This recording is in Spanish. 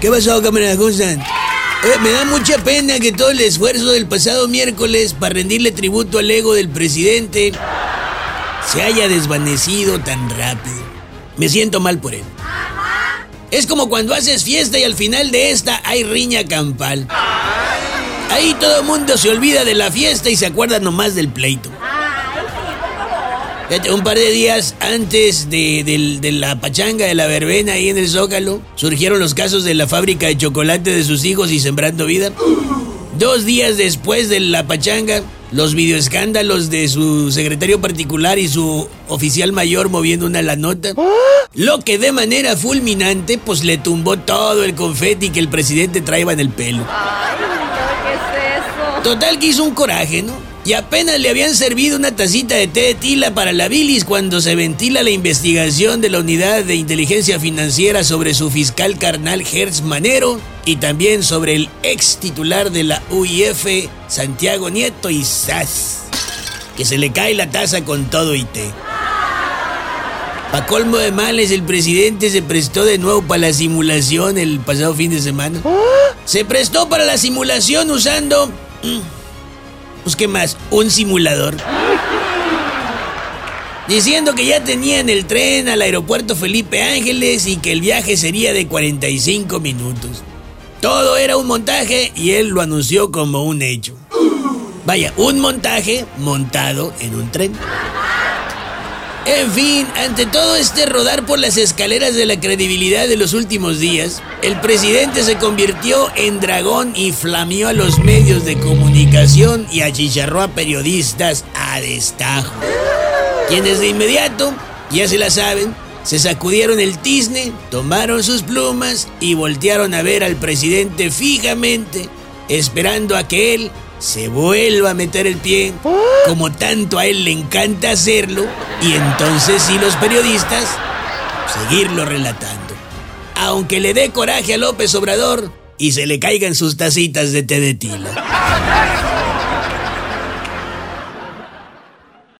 ¿Qué pasó, camarada? ¿Cómo están? Me da mucha pena que todo el esfuerzo del pasado miércoles para rendirle tributo al ego del presidente se haya desvanecido tan rápido. Me siento mal por él. Es como cuando haces fiesta y al final de esta hay riña campal. Ahí todo el mundo se olvida de la fiesta y se acuerda nomás del pleito. Un par de días antes de, la pachanga de la verbena ahí en el Zócalo, surgieron los casos de la fábrica de chocolate de sus hijos y Sembrando Vida. Dos días después de la pachanga, los videoescándalos de su secretario particular y su oficial mayor moviendo una la nota. Lo que de manera fulminante, pues le tumbó todo el confeti que el presidente traía en el pelo. ¿Qué es eso? Total que hizo un coraje, ¿no? Y apenas le habían servido una tacita de té de tila para la bilis cuando se ventila la investigación de la unidad de inteligencia financiera sobre su fiscal carnal Hertz Manero y también sobre el ex titular de la UIF, Santiago Nieto y SAS. Que se le cae la taza con todo y té. Pa' colmo de males, el presidente se prestó de nuevo para la simulación el pasado fin de semana. Se prestó para la simulación usando... mm, Pues más, un simulador. Diciendo que ya tenían el tren al aeropuerto Felipe Ángeles y que el viaje sería de 45 minutos. Todo era un montaje y él lo anunció como un hecho. Vaya, un montaje montado en un tren. En fin, ante todo este rodar por las escaleras de la credibilidad de los últimos días, el presidente se convirtió en dragón y flameó a los medios de comunicación y achicharró a periodistas a destajo. Quienes de inmediato, ya se la saben, se sacudieron el tizne, tomaron sus plumas y voltearon a ver al presidente fijamente, esperando a que él se vuelva a meter el pie, como tanto a él le encanta hacerlo, y entonces sí los periodistas seguirlo relatando. Aunque le dé coraje a López Obrador y se le caigan sus tacitas de té de tila.